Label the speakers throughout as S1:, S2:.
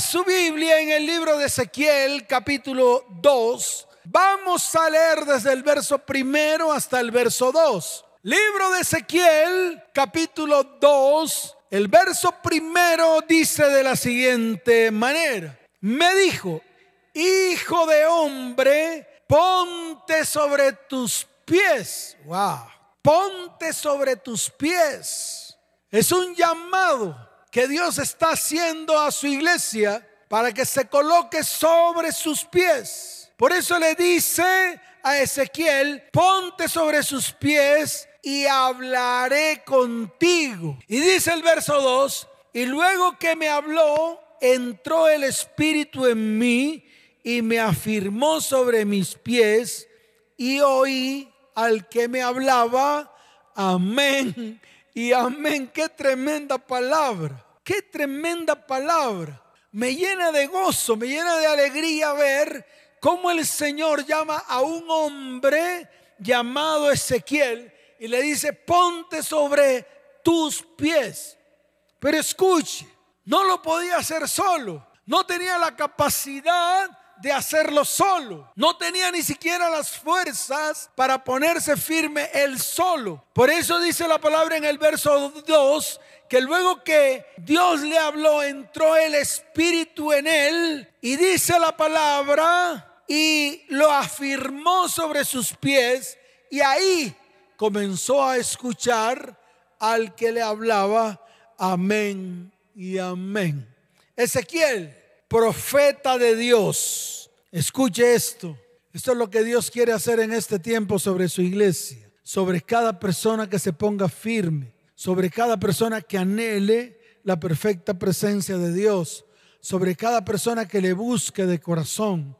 S1: Su Biblia en el libro de Ezequiel, capítulo 2. Vamos a leer desde el verso primero hasta el verso 2. Libro de Ezequiel, capítulo 2. El verso primero dice de la siguiente manera. Me dijo, hijo de hombre, ponte sobre tus pies. Wow. Ponte sobre tus pies. Es un llamado que Dios está haciendo a su iglesia para que se coloque sobre sus pies. Por eso le dice a Ezequiel, ponte sobre sus pies y hablaré contigo. Y dice el verso 2, y luego que me habló, entró el Espíritu en mí y me afirmó sobre mis pies y oí al que me hablaba, amén y amén. Qué tremenda palabra. Qué tremenda palabra. Me llena de gozo, me llena de alegría ver cómo el Señor llama a un hombre llamado Ezequiel y le dice, ponte sobre tus pies. Pero escuche, no lo podía hacer solo. No tenía la capacidad de hacerlo solo. No tenía ni siquiera las fuerzas para ponerse firme él solo. Por eso dice la palabra en el verso 2 que luego que Dios le habló, entró el Espíritu en él y dice la palabra y lo afirmó sobre sus pies y ahí comenzó a escuchar al que le hablaba, amén y amén. Ezequiel, profeta de Dios, escuche esto. Esto es lo que Dios quiere hacer en este tiempo sobre su iglesia, sobre cada persona que se ponga firme sobre cada persona que anhele la perfecta presencia de Dios, sobre cada persona que le busque de corazón.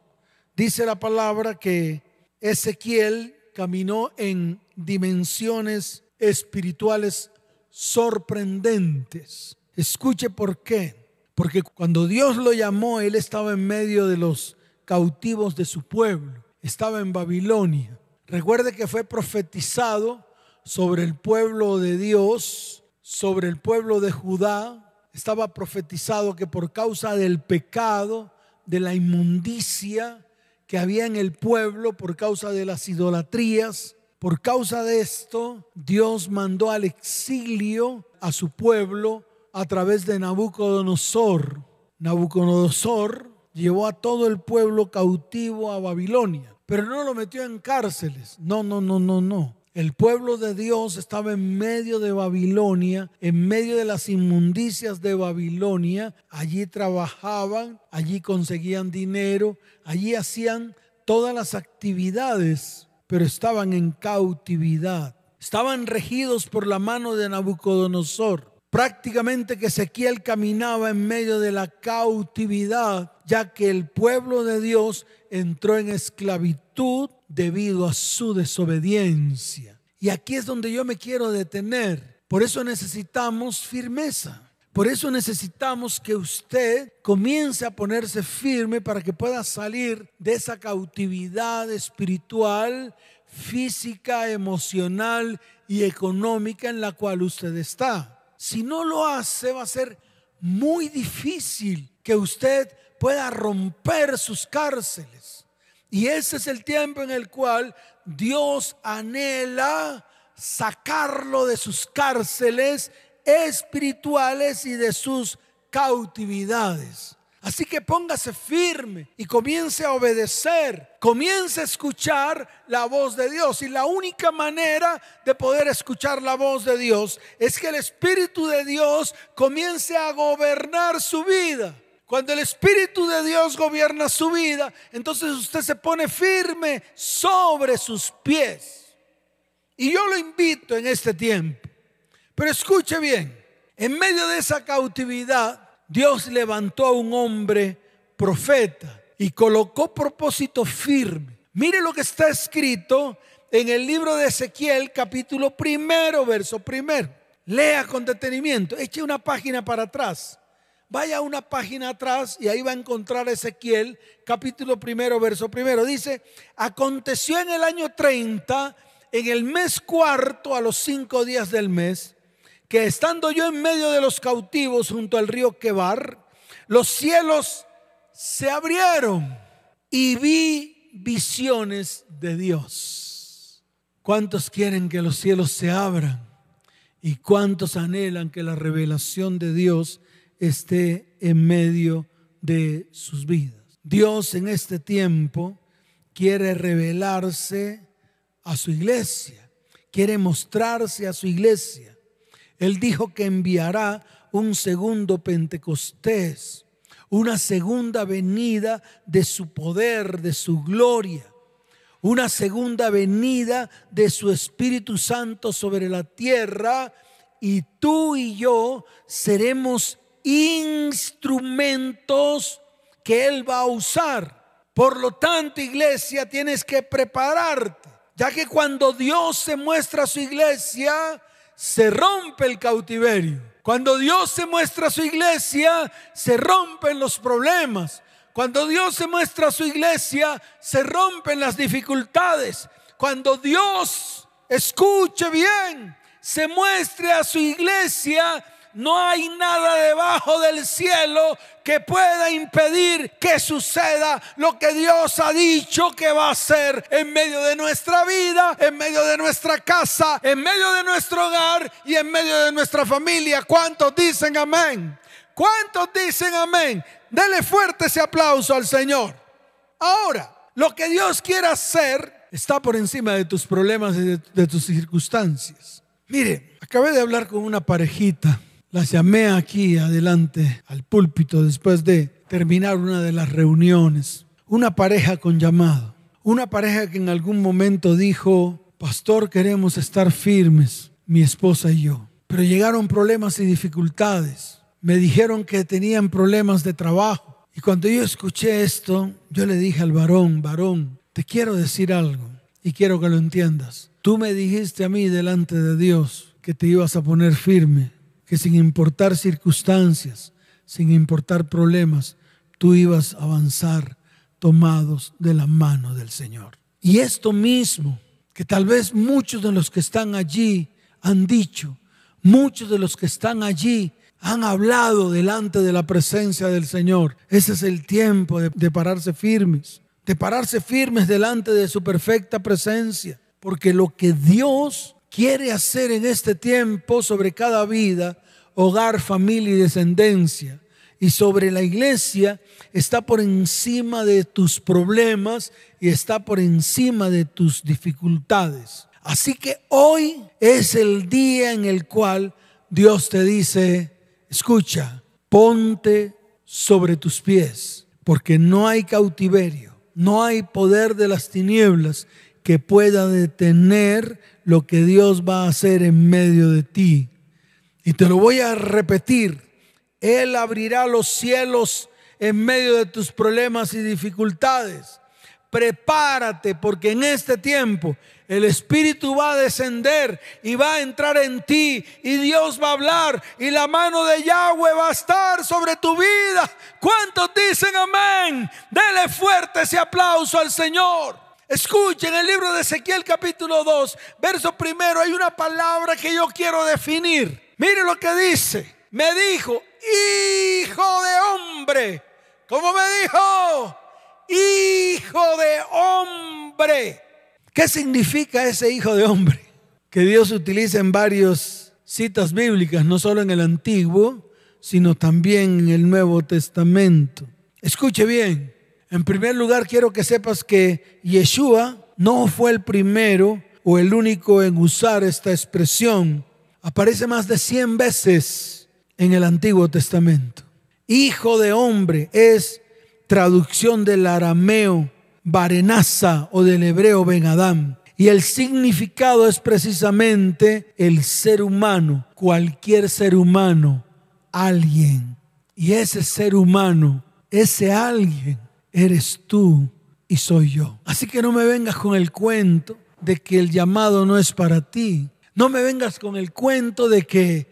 S1: Dice la palabra que Ezequiel caminó en dimensiones espirituales sorprendentes. Escuche por qué. Porque cuando Dios lo llamó, él estaba en medio de los cautivos de su pueblo. Estaba en Babilonia. Recuerde que fue profetizado sobre el pueblo de Dios, sobre el pueblo de Judá. Estaba profetizado que por causa del pecado, de la inmundicia que había en el pueblo, por causa de las idolatrías, por causa de esto, Dios mandó al exilio a su pueblo a través de Nabucodonosor. Nabucodonosor llevó a todo el pueblo cautivo a Babilonia, pero no lo metió en cárceles. No, no, no, no, no. El pueblo de Dios estaba en medio de Babilonia, en medio de las inmundicias de Babilonia. Allí trabajaban, allí conseguían dinero, allí hacían todas las actividades, pero estaban en cautividad. Estaban regidos por la mano de Nabucodonosor. Prácticamente que Ezequiel caminaba en medio de la cautividad, ya que el pueblo de Dios entró en esclavitud debido a su desobediencia. Y aquí es donde yo me quiero detener. Por eso necesitamos firmeza. Por eso necesitamos que usted comience a ponerse firme para que pueda salir de esa cautividad espiritual, física, emocional y económica en la cual usted está. Si no lo hace, va a ser muy difícil que usted pueda romper sus cárceles. Y ese es el tiempo en el cual Dios anhela sacarlo de sus cárceles espirituales y de sus cautividades. Así que póngase firme y comience a obedecer, comience a escuchar la voz de Dios. Y la única manera de poder escuchar la voz de Dios es que el Espíritu de Dios comience a gobernar su vida. Cuando el Espíritu de Dios gobierna su vida, entonces usted se pone firme sobre sus pies. Y yo lo invito en este tiempo. Pero escuche bien, en medio de esa cautividad, Dios levantó a un hombre profeta y colocó propósito firme. Mire lo que está escrito en el libro de Ezequiel, capítulo primero, verso primero. Lea con detenimiento, eche una página para atrás. Vaya una página atrás y ahí va a encontrar Ezequiel, capítulo primero, verso primero. Dice, aconteció en el año 30, en el mes cuarto, a los cinco días del mes, que estando yo en medio de los cautivos junto al río Quebar, los cielos se abrieron y vi visiones de Dios. ¿Cuántos quieren que los cielos se abran? ¿Y cuántos anhelan que la revelación de Dios esté en medio de sus vidas? Dios en este tiempo quiere revelarse a su iglesia, quiere mostrarse a su iglesia. Él dijo que enviará un segundo Pentecostés una segunda venida de su poder, de su gloria, una segunda venida de su Espíritu Santo sobre la tierra y tú y yo seremos instrumentos que Él va a usar. Por lo tanto, iglesia, tienes que prepararte, ya que cuando Dios se muestra a su iglesia, se rompe el cautiverio. Cuando Dios se muestra a su iglesia, se rompen los problemas. Cuando Dios se muestra a su iglesia, se rompen las dificultades. Cuando Dios, escuche bien, se muestre a su iglesia, no hay nada debajo del cielo que pueda impedir que suceda lo que Dios ha dicho que va a hacer en medio de nuestra vida, en medio de nuestra casa, en medio de nuestro hogar y en medio de nuestra familia. ¿Cuántos dicen amén? ¿Cuántos dicen amén? Dele fuerte ese aplauso al Señor. Ahora, lo que Dios quiere hacer está por encima de tus problemas y de, de tus circunstancias. Mire, acabé de hablar con una parejita las llamé aquí adelante al púlpito después de terminar una de las reuniones. Una pareja con llamado. Una pareja que en algún momento dijo, pastor, queremos estar firmes, mi esposa y yo. Pero llegaron problemas y dificultades. Me dijeron que tenían problemas de trabajo. Y cuando yo escuché esto, yo le dije al varón, varón, te quiero decir algo y quiero que lo entiendas. Tú me dijiste a mí delante de Dios que te ibas a poner firme que sin importar circunstancias, sin importar problemas, tú ibas a avanzar tomados de la mano del Señor. Y esto mismo, que tal vez muchos de los que están allí han dicho, muchos de los que están allí han hablado delante de la presencia del Señor. Ese es el tiempo de, de, pararse firmes, de pararse firmes delante de su perfecta presencia, porque lo que Dios quiere hacer en este tiempo sobre cada vida, hogar, familia y descendencia. Y sobre la iglesia está por encima de tus problemas y está por encima de tus dificultades. Así que hoy es el día en el cual Dios te dice, escucha, ponte sobre tus pies, porque no hay cautiverio, no hay poder de las tinieblas que pueda detener lo que Dios va a hacer en medio de ti. Y te lo voy a repetir. Él abrirá los cielos en medio de tus problemas y dificultades. Prepárate porque en este tiempo el Espíritu va a descender y va a entrar en ti y Dios va a hablar y la mano de Yahweh va a estar sobre tu vida. ¿Cuántos dicen amén? Dele fuerte ese aplauso al Señor. Escuchen el libro de Ezequiel capítulo 2, verso primero, hay una palabra que yo quiero definir. Mire lo que dice. Me dijo, hijo de hombre. ¿Cómo me dijo? Hijo de hombre. ¿Qué significa ese hijo de hombre? Que Dios utiliza en varias citas bíblicas, no solo en el Antiguo, sino también en el Nuevo Testamento. Escuche bien. En primer lugar, quiero que sepas que Yeshua no fue el primero o el único en usar esta expresión. Aparece más de 100 veces en el Antiguo Testamento. Hijo de hombre es traducción del arameo Barenasa o del hebreo Ben Adam. Y el significado es precisamente el ser humano, cualquier ser humano, alguien. Y ese ser humano, ese alguien, eres tú y soy yo. Así que no me vengas con el cuento de que el llamado no es para ti. No me vengas con el cuento de que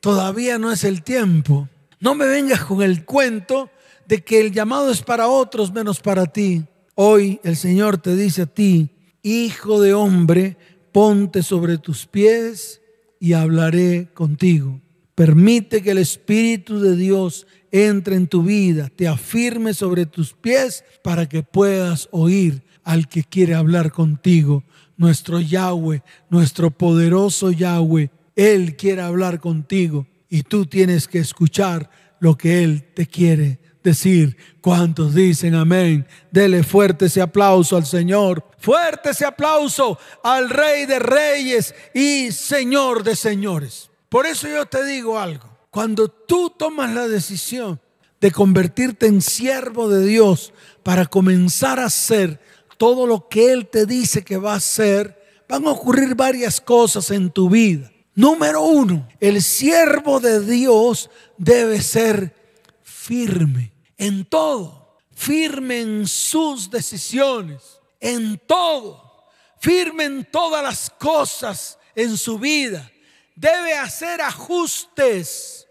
S1: todavía no es el tiempo. No me vengas con el cuento de que el llamado es para otros menos para ti. Hoy el Señor te dice a ti, hijo de hombre, ponte sobre tus pies y hablaré contigo. Permite que el Espíritu de Dios entre en tu vida, te afirme sobre tus pies para que puedas oír al que quiere hablar contigo, nuestro Yahweh, nuestro poderoso Yahweh. Él quiere hablar contigo y tú tienes que escuchar lo que Él te quiere decir. ¿Cuántos dicen amén? Dele fuerte ese aplauso al Señor. Fuerte ese aplauso al Rey de Reyes y Señor de Señores. Por eso yo te digo algo. Cuando tú tomas la decisión de convertirte en siervo de Dios para comenzar a hacer todo lo que Él te dice que va a hacer, van a ocurrir varias cosas en tu vida. Número uno, el siervo de Dios debe ser firme en todo, firme en sus decisiones, en todo, firme en todas las cosas en su vida. Debe hacer ajustes.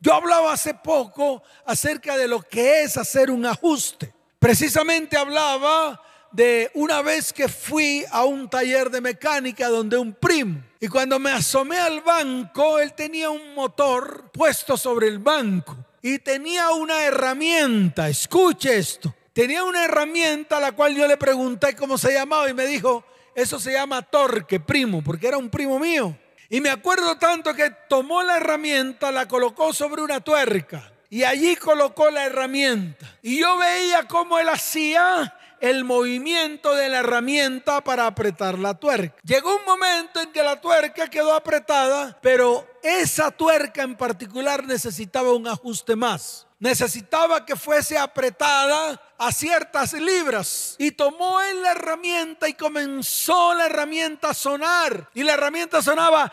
S1: Yo hablaba hace poco acerca de lo que es hacer un ajuste. Precisamente hablaba de una vez que fui a un taller de mecánica donde un primo, y cuando me asomé al banco, él tenía un motor puesto sobre el banco y tenía una herramienta, escuche esto, tenía una herramienta a la cual yo le pregunté cómo se llamaba y me dijo, eso se llama torque, primo, porque era un primo mío. Y me acuerdo tanto que tomó la herramienta, la colocó sobre una tuerca y allí colocó la herramienta. Y yo veía cómo él hacía el movimiento de la herramienta para apretar la tuerca. Llegó un momento en que la tuerca quedó apretada, pero esa tuerca en particular necesitaba un ajuste más. Necesitaba que fuese apretada a ciertas libras. Y tomó él la herramienta y comenzó la herramienta a sonar. Y la herramienta sonaba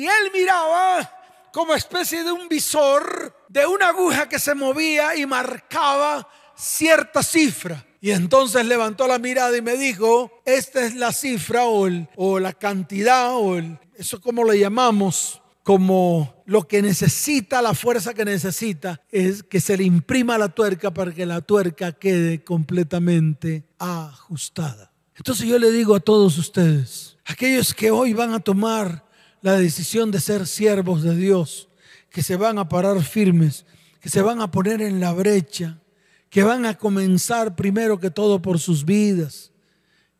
S1: y él miraba como especie de un visor de una aguja que se movía y marcaba cierta cifra. Y entonces levantó la mirada y me dijo, esta es la cifra o, o la cantidad o el, eso como le llamamos, como lo que necesita, la fuerza que necesita, es que se le imprima la tuerca para que la tuerca quede completamente ajustada. Entonces yo le digo a todos ustedes, aquellos que hoy van a tomar la decisión de ser siervos de Dios, que se van a parar firmes, que se van a poner en la brecha, que van a comenzar primero que todo por sus vidas,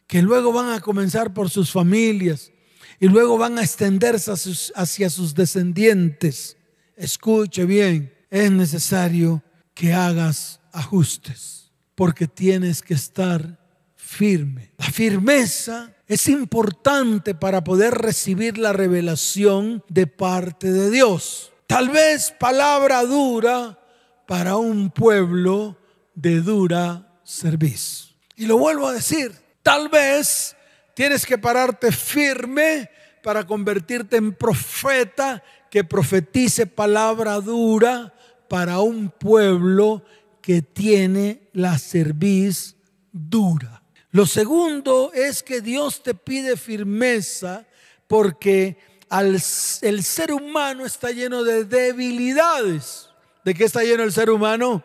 S1: que luego van a comenzar por sus familias y luego van a extenderse hacia sus descendientes. Escuche bien, es necesario que hagas ajustes, porque tienes que estar firme. La firmeza es importante para poder recibir la revelación de parte de Dios. Tal vez palabra dura para un pueblo de dura servicio. Y lo vuelvo a decir, tal vez tienes que pararte firme para convertirte en profeta que profetice palabra dura para un pueblo que tiene la cerviz dura. Lo segundo es que Dios te pide firmeza porque el ser humano está lleno de debilidades. ¿De qué está lleno el ser humano?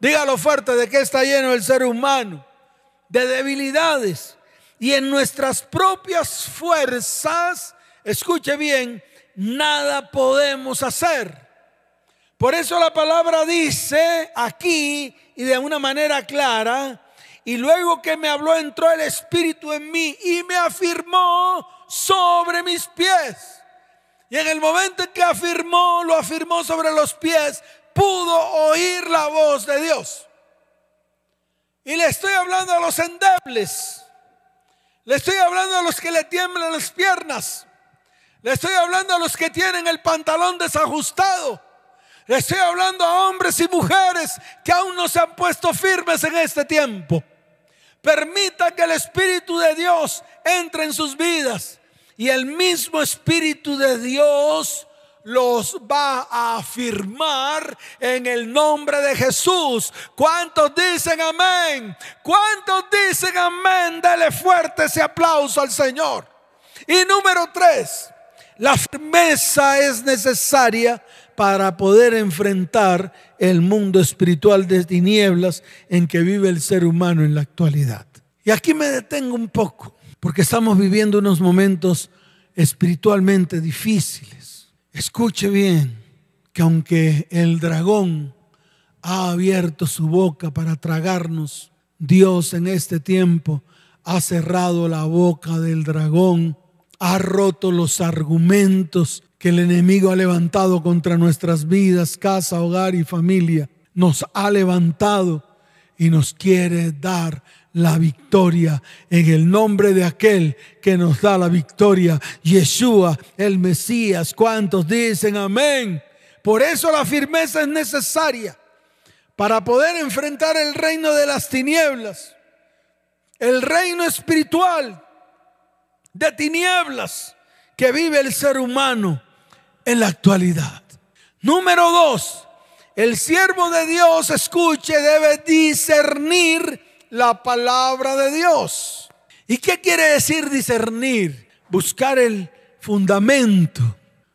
S1: Dígalo fuerte, ¿de qué está lleno el ser humano? De debilidades. Y en nuestras propias fuerzas, escuche bien, nada podemos hacer. Por eso la palabra dice aquí y de una manera clara, y luego que me habló, entró el Espíritu en mí y me afirmó sobre mis pies. Y en el momento en que afirmó, lo afirmó sobre los pies, pudo oír la voz de Dios. Y le estoy hablando a los endebles. Le estoy hablando a los que le tiemblan las piernas. Le estoy hablando a los que tienen el pantalón desajustado. Le estoy hablando a hombres y mujeres que aún no se han puesto firmes en este tiempo. Permita que el Espíritu de Dios entre en sus vidas y el mismo Espíritu de Dios los va a afirmar en el nombre de Jesús. ¿Cuántos dicen amén? ¿Cuántos dicen amén? Dele fuerte ese aplauso al Señor. Y número tres, la firmeza es necesaria para poder enfrentar el mundo espiritual de tinieblas en que vive el ser humano en la actualidad. Y aquí me detengo un poco, porque estamos viviendo unos momentos espiritualmente difíciles. Escuche bien que aunque el dragón ha abierto su boca para tragarnos, Dios en este tiempo ha cerrado la boca del dragón, ha roto los argumentos que el enemigo ha levantado contra nuestras vidas, casa, hogar y familia. Nos ha levantado y nos quiere dar la victoria en el nombre de aquel que nos da la victoria, Yeshua, el Mesías. ¿Cuántos dicen amén? Por eso la firmeza es necesaria para poder enfrentar el reino de las tinieblas, el reino espiritual de tinieblas que vive el ser humano en la actualidad. Número dos, el siervo de Dios, escuche, debe discernir la palabra de Dios. ¿Y qué quiere decir discernir? Buscar el fundamento,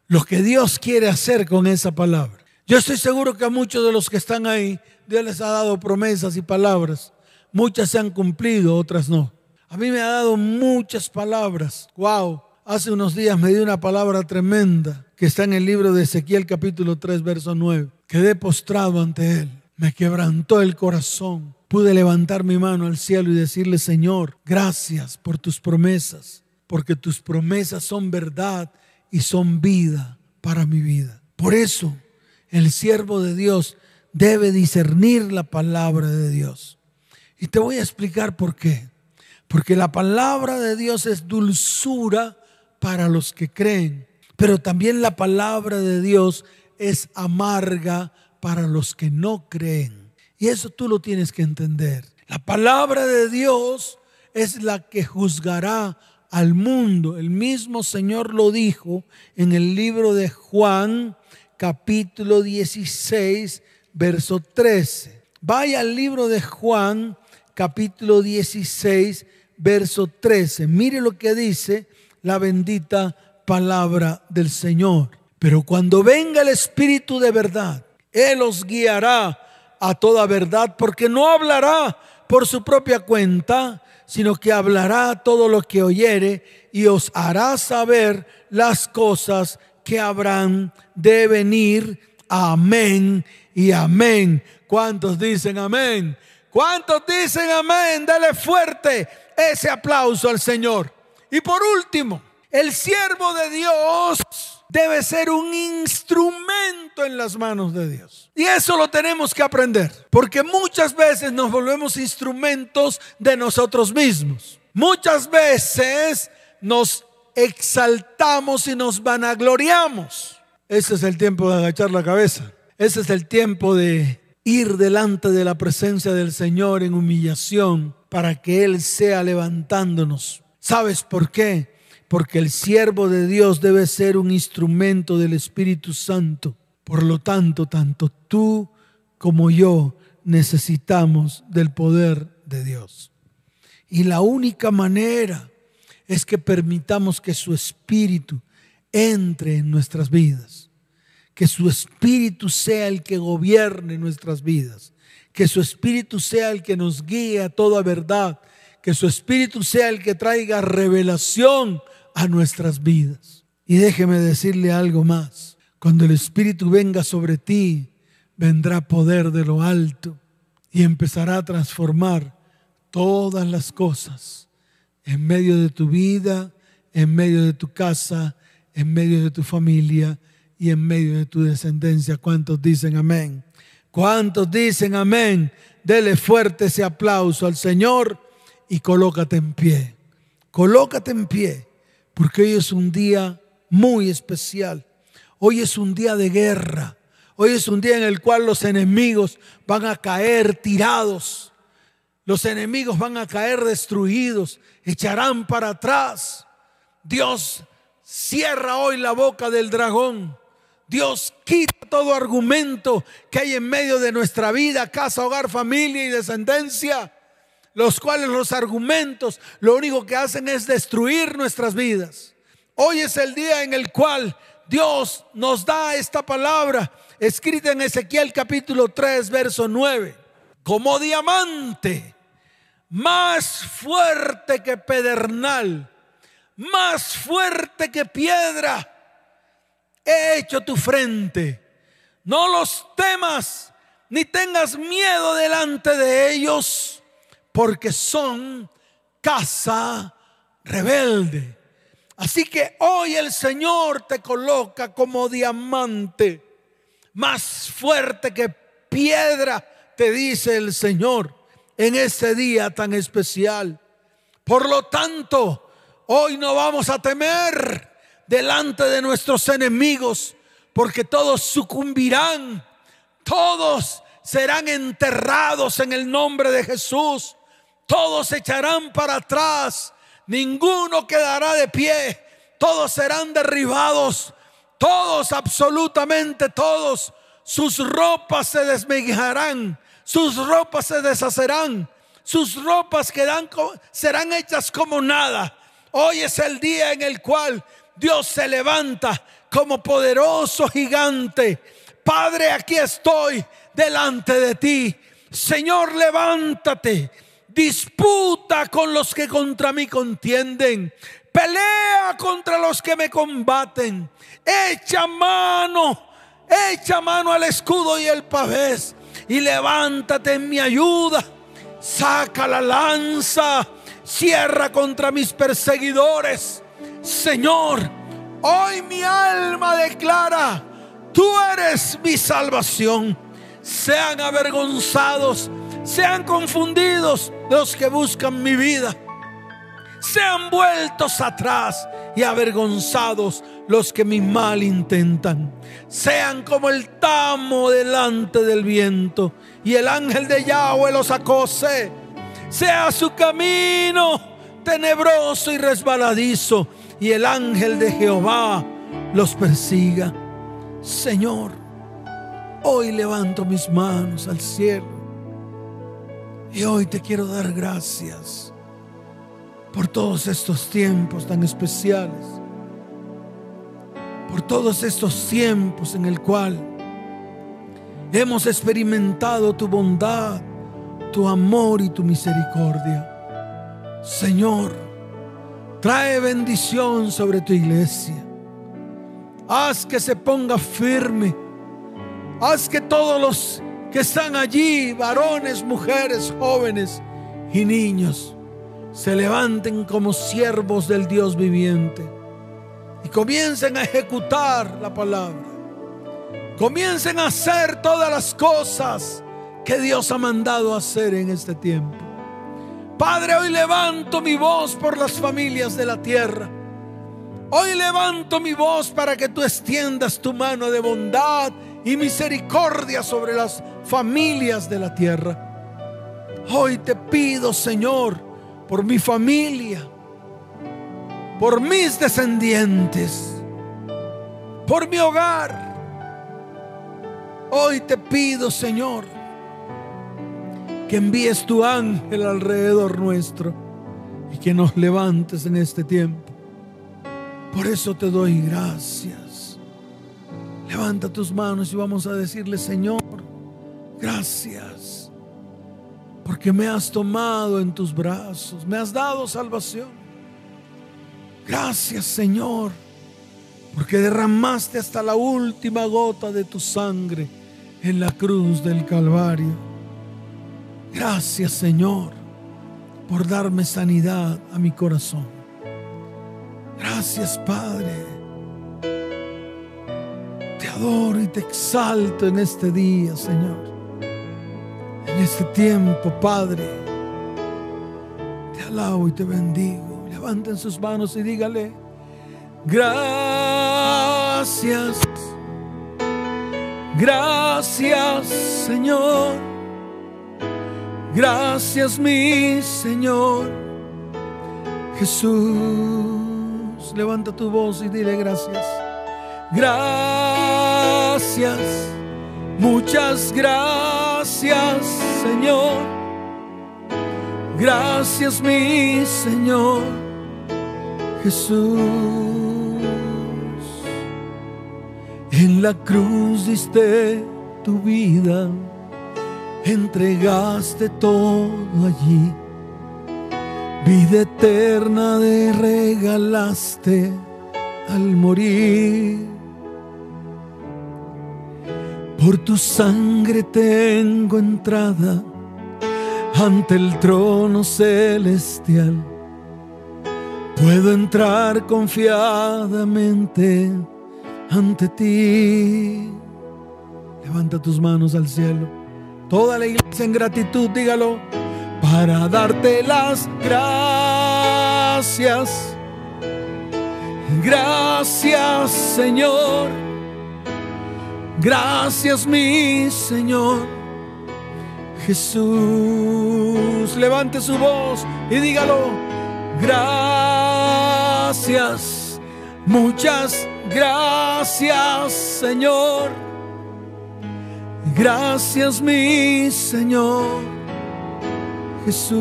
S1: lo que Dios quiere hacer con esa palabra. Yo estoy seguro que a muchos de los que están ahí, Dios les ha dado promesas y palabras. Muchas se han cumplido, otras no. A mí me ha dado muchas palabras. Wow. Hace unos días me dio una palabra tremenda que está en el libro de Ezequiel capítulo 3, verso 9. Quedé postrado ante él. Me quebrantó el corazón. Pude levantar mi mano al cielo y decirle, Señor, gracias por tus promesas, porque tus promesas son verdad y son vida para mi vida. Por eso el siervo de Dios debe discernir la palabra de Dios. Y te voy a explicar por qué. Porque la palabra de Dios es dulzura para los que creen, pero también la palabra de Dios es amarga para los que no creen. Y eso tú lo tienes que entender. La palabra de Dios es la que juzgará al mundo. El mismo Señor lo dijo en el libro de Juan, capítulo 16, verso 13. Vaya al libro de Juan, capítulo 16, verso 13. Mire lo que dice la bendita palabra del Señor. Pero cuando venga el Espíritu de verdad, Él os guiará a toda verdad, porque no hablará por su propia cuenta, sino que hablará todo lo que oyere y os hará saber las cosas que habrán de venir. Amén y amén. ¿Cuántos dicen amén? ¿Cuántos dicen amén? Dale fuerte ese aplauso al Señor. Y por último, el siervo de Dios debe ser un instrumento en las manos de Dios. Y eso lo tenemos que aprender, porque muchas veces nos volvemos instrumentos de nosotros mismos. Muchas veces nos exaltamos y nos vanagloriamos. Ese es el tiempo de agachar la cabeza. Ese es el tiempo de ir delante de la presencia del Señor en humillación para que Él sea levantándonos. ¿Sabes por qué? Porque el siervo de Dios debe ser un instrumento del Espíritu Santo. Por lo tanto, tanto tú como yo necesitamos del poder de Dios. Y la única manera es que permitamos que su Espíritu entre en nuestras vidas. Que su Espíritu sea el que gobierne nuestras vidas que su Espíritu sea el que nos guíe a toda verdad, que su Espíritu sea el que traiga revelación a nuestras vidas. Y déjeme decirle algo más, cuando el Espíritu venga sobre ti, vendrá poder de lo alto y empezará a transformar todas las cosas en medio de tu vida, en medio de tu casa, en medio de tu familia y en medio de tu descendencia. ¿Cuántos dicen amén? ¿Cuántos dicen amén? Dele fuerte ese aplauso al Señor y colócate en pie. Colócate en pie, porque hoy es un día muy especial. Hoy es un día de guerra. Hoy es un día en el cual los enemigos van a caer tirados. Los enemigos van a caer destruidos, echarán para atrás. Dios cierra hoy la boca del dragón. Dios quita todo argumento que hay en medio de nuestra vida, casa, hogar, familia y descendencia, los cuales los argumentos lo único que hacen es destruir nuestras vidas. Hoy es el día en el cual Dios nos da esta palabra escrita en Ezequiel capítulo 3, verso 9. Como diamante, más fuerte que pedernal, más fuerte que piedra he hecho tu frente. No los temas ni tengas miedo delante de ellos, porque son casa rebelde. Así que hoy el Señor te coloca como diamante, más fuerte que piedra, te dice el Señor, en ese día tan especial. Por lo tanto, hoy no vamos a temer delante de nuestros enemigos, porque todos sucumbirán, todos serán enterrados en el nombre de Jesús, todos echarán para atrás ninguno quedará de pie, todos serán derribados, todos, absolutamente todos, sus ropas se desmejarán, sus ropas se deshacerán, sus ropas serán hechas como nada. Hoy es el día en el cual Dios se levanta como poderoso gigante. Padre, aquí estoy delante de ti. Señor, levántate disputa con los que contra mí contienden, pelea contra los que me combaten, echa mano, echa mano al escudo y el pavés y levántate en mi ayuda, saca la lanza, cierra contra mis perseguidores. Señor, hoy mi alma declara, tú eres mi salvación. Sean avergonzados sean confundidos los que buscan mi vida. Sean vueltos atrás y avergonzados los que mi mal intentan. Sean como el tamo delante del viento y el ángel de Yahweh los acose. Sea su camino tenebroso y resbaladizo y el ángel de Jehová los persiga. Señor, hoy levanto mis manos al cielo y hoy te quiero dar gracias por todos estos tiempos tan especiales, por todos estos tiempos en el cual hemos experimentado tu bondad, tu amor y tu misericordia. Señor, trae bendición sobre tu iglesia. Haz que se ponga firme. Haz que todos los que están allí, varones, mujeres, jóvenes y niños, se levanten como siervos del Dios viviente y comiencen a ejecutar la palabra. Comiencen a hacer todas las cosas que Dios ha mandado hacer en este tiempo. Padre, hoy levanto mi voz por las familias de la tierra. Hoy levanto mi voz para que tú extiendas tu mano de bondad y misericordia sobre las familias de la tierra. Hoy te pido, Señor, por mi familia, por mis descendientes, por mi hogar. Hoy te pido, Señor, que envíes tu ángel alrededor nuestro y que nos levantes en este tiempo. Por eso te doy gracias. Levanta tus manos y vamos a decirle, Señor, Gracias, porque me has tomado en tus brazos, me has dado salvación. Gracias, Señor, porque derramaste hasta la última gota de tu sangre en la cruz del Calvario. Gracias, Señor, por darme sanidad a mi corazón. Gracias, Padre. Te adoro y te exalto en este día, Señor en este tiempo, Padre. Te alabo y te bendigo. Levanten sus manos y dígale, gracias, gracias Señor, gracias mi Señor Jesús. Levanta tu voz y dile gracias. Gracias, muchas gracias Señor. Gracias mi Señor Jesús. En la cruz diste tu vida, entregaste todo allí. Vida eterna de regalaste al morir. Por tu sangre tengo entrada ante el trono celestial. Puedo entrar confiadamente ante ti. Levanta tus manos al cielo. Toda la iglesia en gratitud, dígalo, para darte las gracias. Gracias Señor. Gracias mi Señor. Jesús, levante su voz y dígalo. Gracias, muchas gracias Señor. Gracias mi Señor Jesús.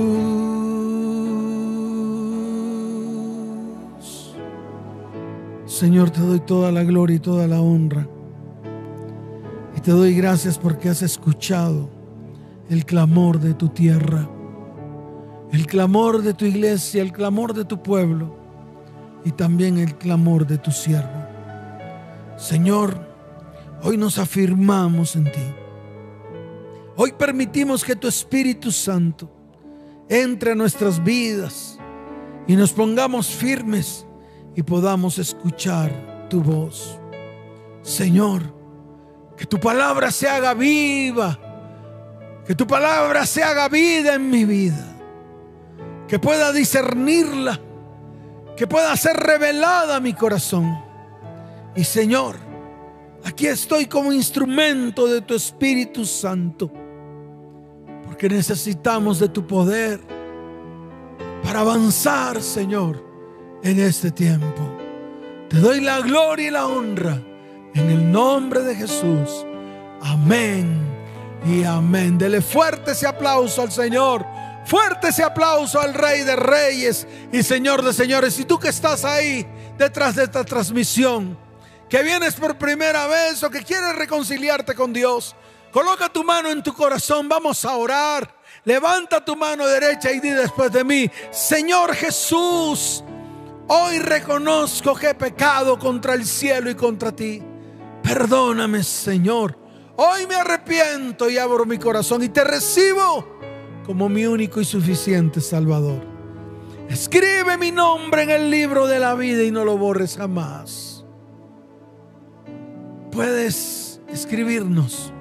S1: Señor, te doy toda la gloria y toda la honra. Te doy gracias porque has escuchado el clamor de tu tierra, el clamor de tu iglesia, el clamor de tu pueblo y también el clamor de tu siervo. Señor, hoy nos afirmamos en ti. Hoy permitimos que tu Espíritu Santo entre a nuestras vidas y nos pongamos firmes y podamos escuchar tu voz. Señor, que tu palabra se haga viva, que tu palabra se haga vida en mi vida, que pueda discernirla, que pueda ser revelada a mi corazón. Y Señor, aquí estoy como instrumento de tu Espíritu Santo. Que necesitamos de tu poder para avanzar, Señor, en este tiempo. Te doy la gloria y la honra en el nombre de Jesús. Amén y amén. Dele fuerte ese aplauso al Señor. Fuerte ese aplauso al Rey de Reyes y Señor de Señores. Y tú que estás ahí detrás de esta transmisión, que vienes por primera vez o que quieres reconciliarte con Dios, Coloca tu mano en tu corazón, vamos a orar. Levanta tu mano derecha y di después de mí, Señor Jesús, hoy reconozco que he pecado contra el cielo y contra ti. Perdóname, Señor. Hoy me arrepiento y abro mi corazón y te recibo como mi único y suficiente Salvador. Escribe mi nombre en el libro de la vida y no lo borres jamás. Puedes escribirnos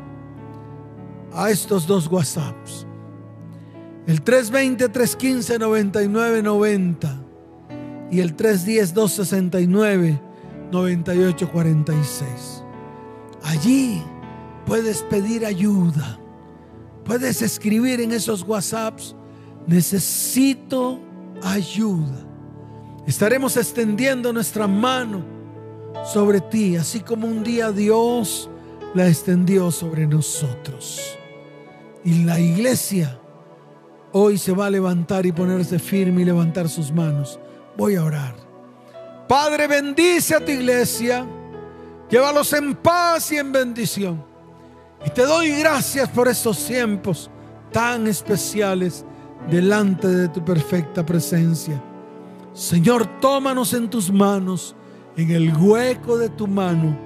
S1: a estos dos WhatsApps. El 320-315-9990 y el 310-269-9846. Allí puedes pedir ayuda. Puedes escribir en esos WhatsApps, necesito ayuda. Estaremos extendiendo nuestra mano sobre ti, así como un día Dios la extendió sobre nosotros. Y la iglesia hoy se va a levantar y ponerse firme y levantar sus manos. Voy a orar. Padre, bendice a tu iglesia. Llévalos en paz y en bendición. Y te doy gracias por estos tiempos tan especiales delante de tu perfecta presencia. Señor, tómanos en tus manos, en el hueco de tu mano,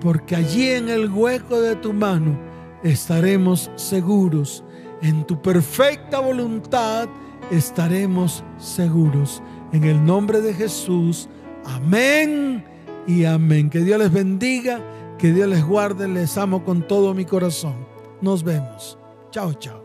S1: porque allí en el hueco de tu mano estaremos seguros. En tu perfecta voluntad estaremos seguros. En el nombre de Jesús. Amén y amén. Que Dios les bendiga, que Dios les guarde. Les amo con todo mi corazón. Nos vemos. Chao, chao.